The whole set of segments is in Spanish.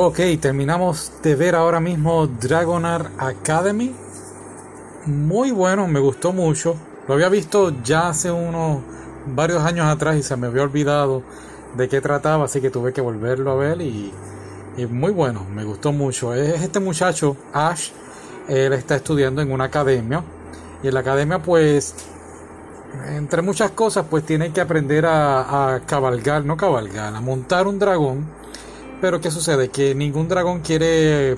Ok, terminamos de ver ahora mismo Dragonar Academy. Muy bueno, me gustó mucho. Lo había visto ya hace unos varios años atrás y se me había olvidado de qué trataba, así que tuve que volverlo a ver y, muy bueno, me gustó mucho. Es este muchacho, Ash, él está estudiando en una academia y en la academia pues entre muchas cosas pues tiene que aprender a, a cabalgar, no cabalgar, a montar un dragón. Pero ¿qué sucede? Que ningún dragón quiere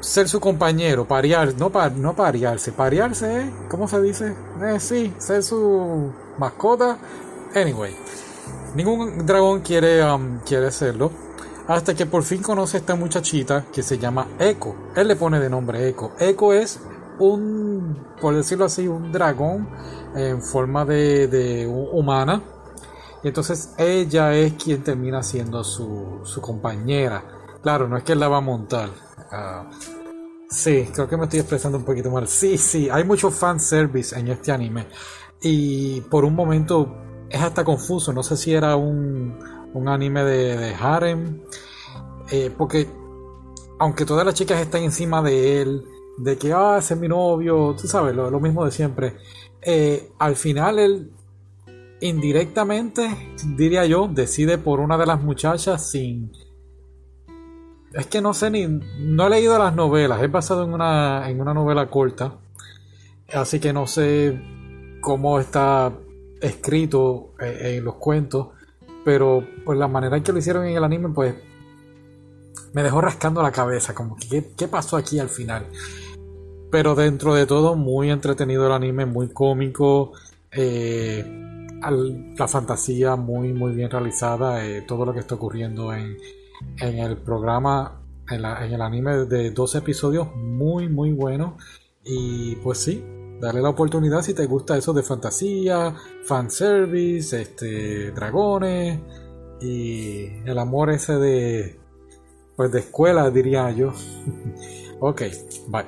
ser su compañero, parear, no, no parearse, parearse, ¿eh? ¿cómo se dice? Eh, sí, ser su mascota. Anyway, Ningún dragón quiere, um, quiere hacerlo. Hasta que por fin conoce a esta muchachita que se llama Echo. Él le pone de nombre Echo. Echo es un, por decirlo así, un dragón en forma de, humana. Entonces ella es quien termina siendo su, su compañera. Claro, no es que él la va a montar. Uh, sí, creo que me estoy expresando un poquito mal. Sí, sí, hay mucho fanservice en este anime. Y por un momento es hasta confuso. No sé si era un, un anime de, de harem. Eh, porque aunque todas las chicas están encima de él, de que, ah, ese es mi novio, tú sabes, lo, mismo de siempre. Eh, al final él indirectamente, diría yo, decide por una de las muchachas sin... Es que no sé ni... No he leído las novelas, he basado en una, en una novela corta. Así que no sé cómo está escrito eh, en los cuentos, pero pues la manera en que lo hicieron en el anime, pues me dejó rascando la cabeza, como que qué, pasó aquí al final. Pero dentro de todo, muy entretenido el anime, muy cómico, eh, la fantasía muy, muy bien realizada, eh, todo lo que está ocurriendo en, en el programa, en, el anime de 12 episodios, muy, muy bueno. Y pues sí, Dale la oportunidad si te gusta eso de fantasía, fanservice, este, dragones y el amor ese de, pues de escuela diría yo. ok, bye.